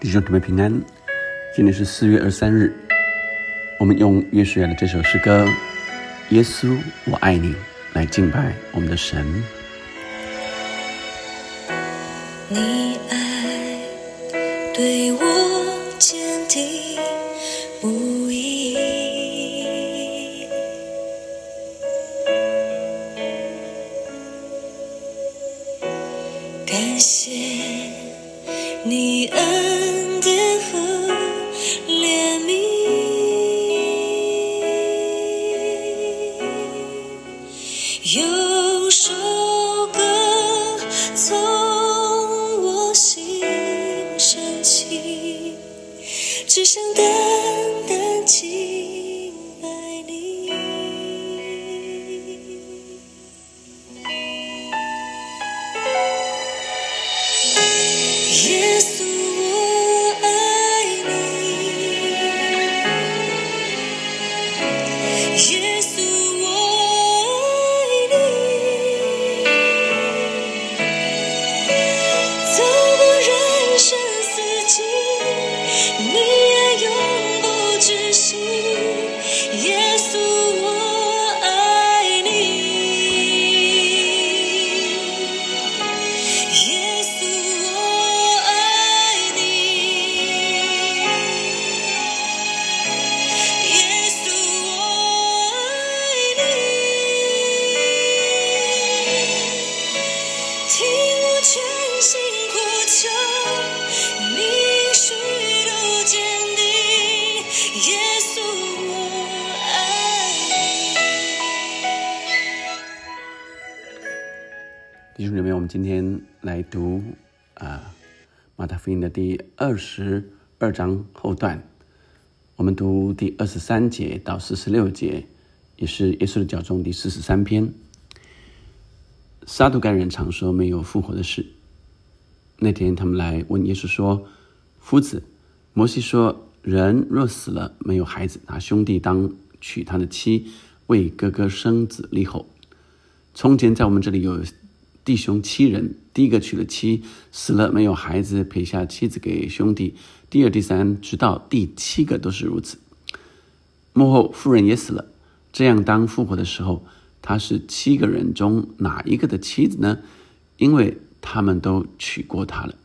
弟兄姊妹平安，今天是四月二十三日，我们用约书亚的这首诗歌《耶稣，我爱你》来敬拜我们的神。你爱对我坚定不移，感谢你恩典弟兄姊妹，我们今天来读啊马太福音的第二十二章后段，我们读第二十三节到四十六节，也是耶稣的教中第四十三篇。撒杜该人常说没有复活的事。那天他们来问耶稣说：“夫子，摩西说，人若死了没有孩子，拿兄弟当娶他的妻，为哥哥生子立后。从前在我们这里有弟兄七人，第一个娶了妻，死了没有孩子，撇下妻子给兄弟；第二、第三，直到第七个都是如此。幕后夫人也死了，这样当复活的时候，他是七个人中哪一个的妻子呢？因为他们都娶过她了。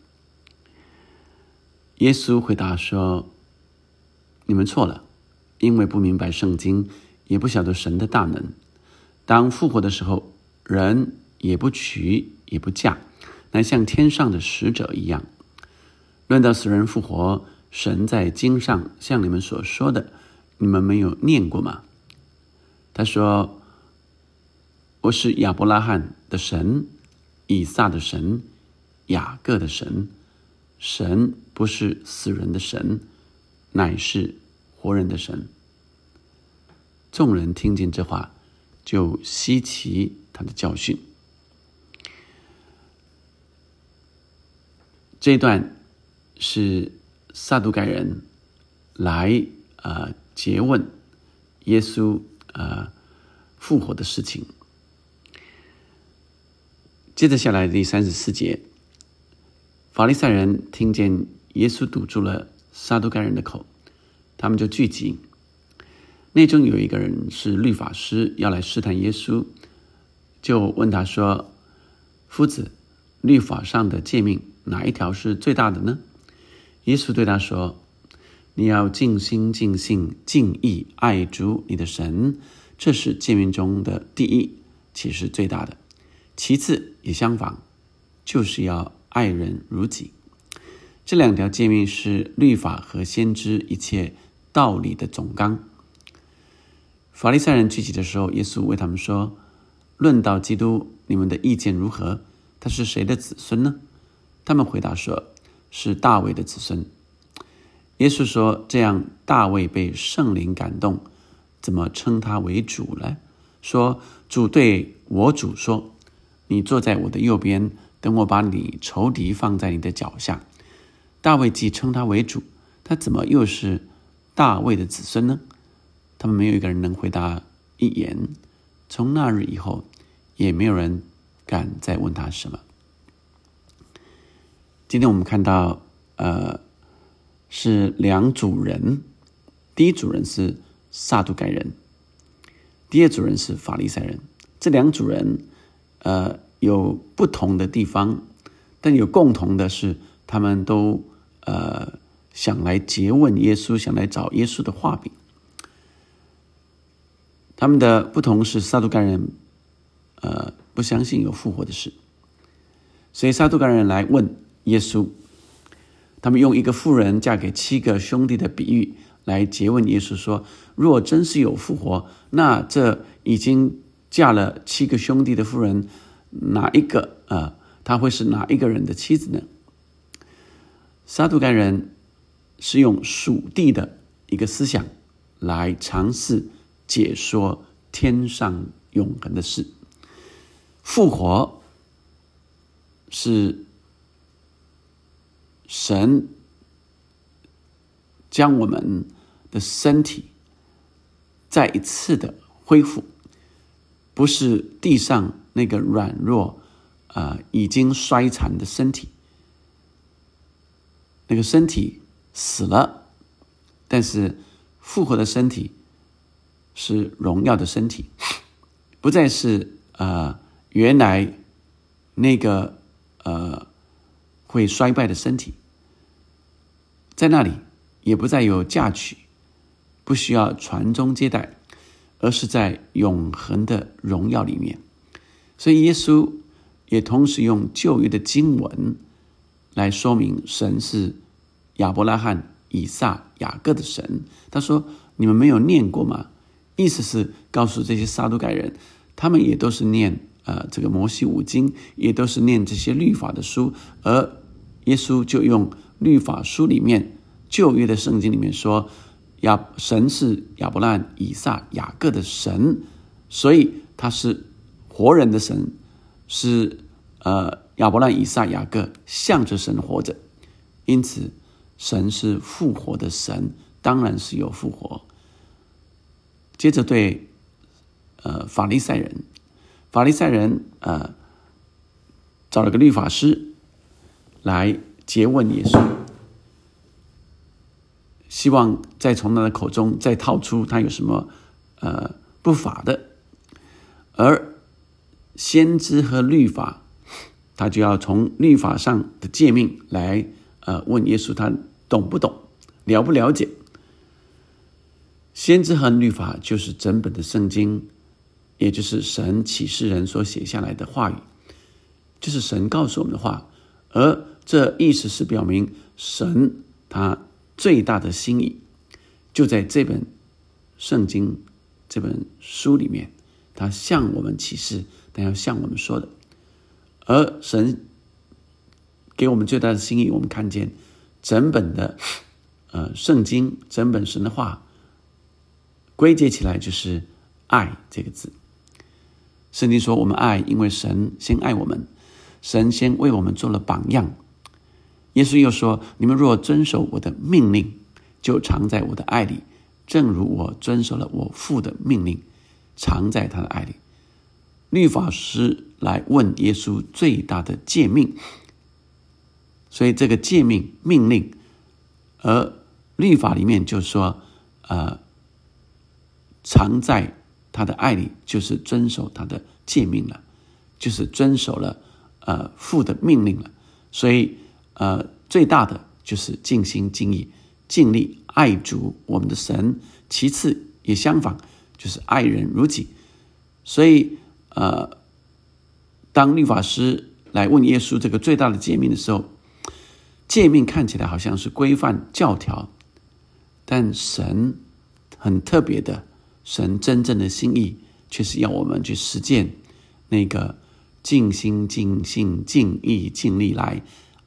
耶稣回答说：“你们错了，因为不明白圣经，也不晓得神的大能。当复活的时候，人也不娶也不嫁，乃像天上的使者一样。论到死人复活，神在经上像你们所说的，你们没有念过吗？他说：“我是亚伯拉罕的神，以撒的神，雅各的神。神不是死人的神，乃是活人的神。”众人听见这话，就稀奇他的教训。这一段是撒都该人来呃诘问耶稣呃复活的事情。接着下来第三十四节，法利赛人听见耶稣堵住了撒都该人的口，他们就聚集。内中有一个人是律法师，要来试探耶稣，就问他说：“夫子，律法上的诫命哪一条是最大的呢？”耶稣对他说：“你要尽心、尽性、尽意爱主你的神，这是诫命中的第一，其实最大的。其次也相仿，就是要爱人如己。这两条诫命是律法和先知一切道理的总纲。”法利赛人聚集的时候，耶稣为他们说：“论到基督，你们的意见如何？他是谁的子孙呢？”他们回答说：“是大卫的子孙。”耶稣说：“这样，大卫被圣灵感动，怎么称他为主呢？说主对我主说：‘你坐在我的右边，等我把你仇敌放在你的脚下。’大卫既称他为主，他怎么又是大卫的子孙呢？”他们没有一个人能回答一言。从那日以后，也没有人敢再问他什么。今天我们看到，呃，是两组人，第一组人是撒都该人，第二组人是法利赛人。这两组人，呃，有不同的地方，但有共同的是，他们都呃想来诘问耶稣，想来找耶稣的画饼。他们的不同是，撒都该人，呃，不相信有复活的事，所以撒都该人来问耶稣。他们用一个妇人嫁给七个兄弟的比喻来诘问耶稣说：“若真是有复活，那这已经嫁了七个兄弟的妇人，哪一个啊？他会是哪一个人的妻子呢？”撒杜该人是用属地的一个思想来尝试解说天上永恒的事。复活是。神将我们的身体再一次的恢复，不是地上那个软弱、啊已经衰残的身体，那个身体死了，但是复活的身体是荣耀的身体，不再是啊原来那个呃。会衰败的身体，在那里也不再有嫁娶，不需要传宗接代，而是在永恒的荣耀里面。所以耶稣也同时用旧约的经文来说明神是亚伯拉罕、以撒、雅各的神。他说：“你们没有念过吗？”意思是告诉这些撒都盖人，他们也都是念呃这个摩西五经，也都是念这些律法的书，而。耶稣就用律法书里面旧约的圣经里面说，亚神是亚伯拉以撒、雅各的神，所以他是活人的神，是呃亚伯拉以撒、雅各向着神活着，因此神是复活的神，当然是有复活。接着对呃法利赛人，法利赛人呃找了个律法师。来诘问耶稣，希望再从他的口中再套出他有什么呃不法的，而先知和律法，他就要从律法上的诫命来呃问耶稣，他懂不懂，了不了解？先知和律法就是整本的圣经，也就是神启示人所写下来的话语，就是神告诉我们的话，而。这意思是表明神他最大的心意就在这本圣经这本书里面，他向我们启示，他要向我们说的。而神给我们最大的心意，我们看见整本的呃圣经，整本神的话归结起来就是爱这个字。圣经说我们爱，因为神先爱我们，神先为我们做了榜样。耶稣又说：“你们若遵守我的命令，就藏在我的爱里，正如我遵守了我父的命令，藏在他的爱里。”律法师来问耶稣最大的诫命，所以这个诫命命令，而律法里面就说：“呃，藏在他的爱里，就是遵守他的诫命了，就是遵守了呃父的命令了。”所以。呃，最大的就是尽心尽意、尽力爱主我们的神，其次也相反，就是爱人如己。所以，呃，当律法师来问耶稣这个最大的诫命的时候，诫命看起来好像是规范教条，但神很特别的，神真正的心意却是要我们去实践那个尽心尽性尽意尽力来。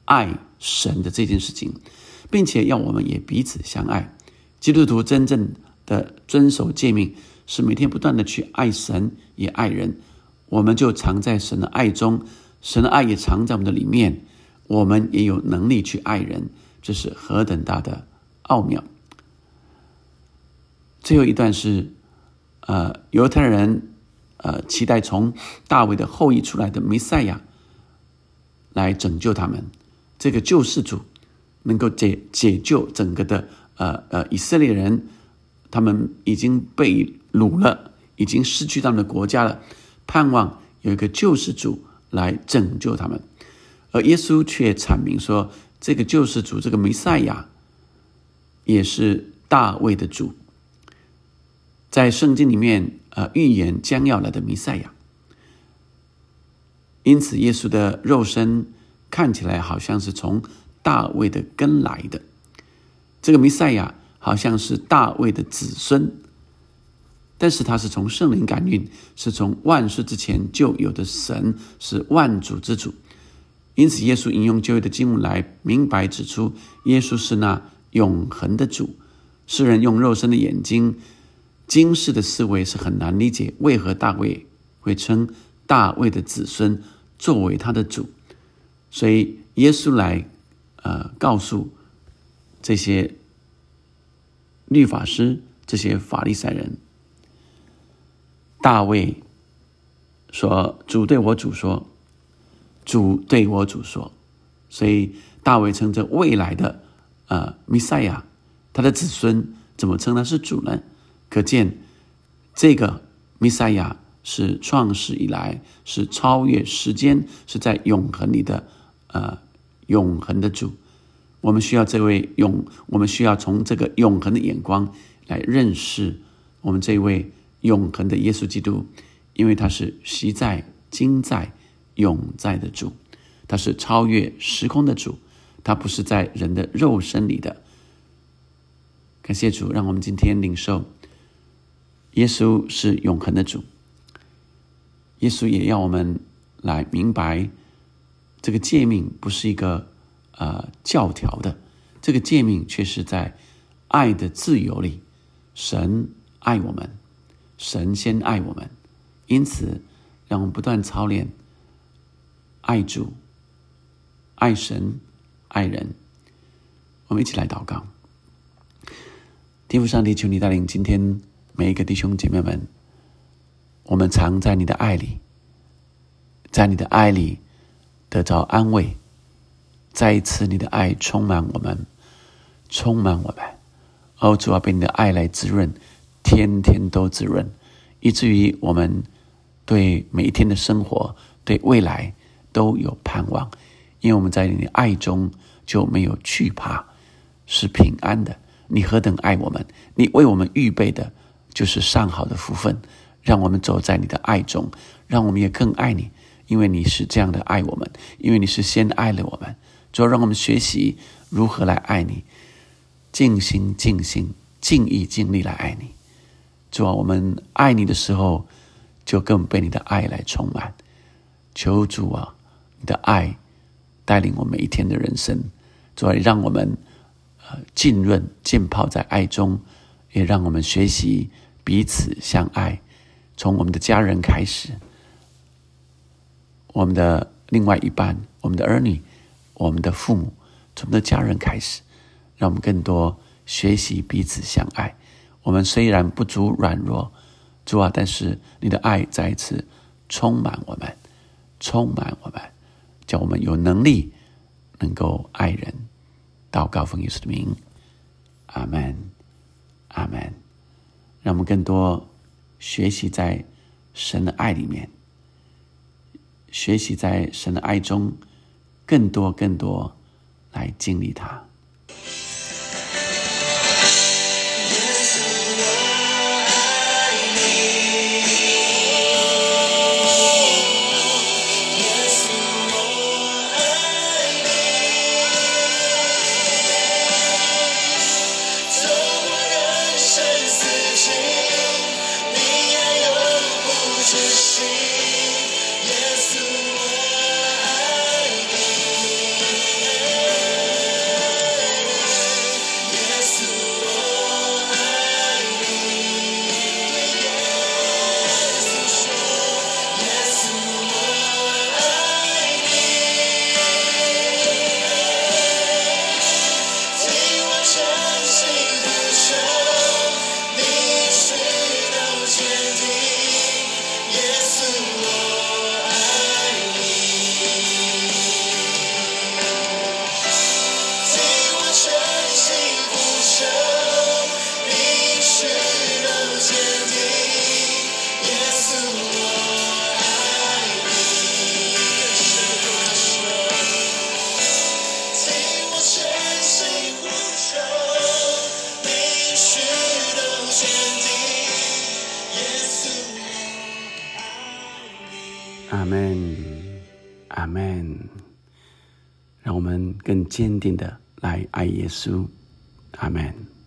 爱神的这件事情，并且要我们也彼此相爱。基督徒真正的遵守诫命，是每天不断的去爱神也爱人。我们就藏在神的爱中，神的爱也藏在我们的里面，我们也有能力去爱人。这是何等大的奥妙！最后一段是，呃，犹太人呃期待从大卫的后裔出来的弥赛亚来拯救他们。这个救世主能够解解救整个的呃呃以色列人，他们已经被掳了，已经失去他们的国家了，盼望有一个救世主来拯救他们，而耶稣却阐明说，这个救世主，这个弥赛亚，也是大卫的主，在圣经里面呃预言将要来的弥赛亚，因此耶稣的肉身看起来好像是从。大卫的根来的，这个弥赛亚好像是大卫的子孙，但是他是从圣灵感孕，是从万世之前就有的神，是万主之主。因此，耶稣引用旧约的经文来明白指出，耶稣是那永恒的主。世人用肉身的眼睛、今世的思维是很难理解，为何大卫会称大卫的子孙作为他的主。所以，耶稣来。呃，告诉这些律法师、这些法利赛人，大卫说：“主对我主说，主对我主说。”所以大卫称这未来的呃弥赛亚，他的子孙怎么称他是主呢？可见这个弥赛亚是创世以来是超越时间，是在永恒里的呃。永恒的主，我们需要这位永，我们需要从这个永恒的眼光来认识我们这位永恒的耶稣基督，因为他是昔在、今在、永在的主，他是超越时空的主，他不是在人的肉身里的。感谢主，让我们今天领受耶稣是永恒的主，耶稣也要我们来明白。这个诫命不是一个呃教条的，这个诫命却是在爱的自由里，神爱我们，神先爱我们，因此让我们不断操练爱主、爱神、爱人。我们一起来祷告，天父上帝，求你带领今天每一个弟兄姐妹们，我们藏在你的爱里，在你的爱里。得着安慰，再一次，你的爱充满我们，充满我们。哦，主要被你的爱来滋润，天天都滋润，以至于我们对每一天的生活、对未来都有盼望。因为我们在你的爱中就没有惧怕，是平安的。你何等爱我们！你为我们预备的就是上好的福分，让我们走在你的爱中，让我们也更爱你。因为你是这样的爱我们，因为你是先爱了我们，主要让我们学习如何来爱你，尽心尽心尽意尽力来爱你。主啊，我们爱你的时候，就更被你的爱来充满。求主啊，你的爱带领我每一天的人生，主啊，让我们呃浸润浸泡在爱中，也让我们学习彼此相爱，从我们的家人开始。我们的另外一半，我们的儿女，我们的父母，从我们的家人开始，让我们更多学习彼此相爱。我们虽然不足软弱，主啊，但是你的爱再一次充满我们，充满我们，叫我们有能力能够爱人。祷告奉耶稣的名，阿门，阿门。让我们更多学习在神的爱里面。学习在神的爱中，更多更多来经历它。坚定的来爱耶稣，阿门。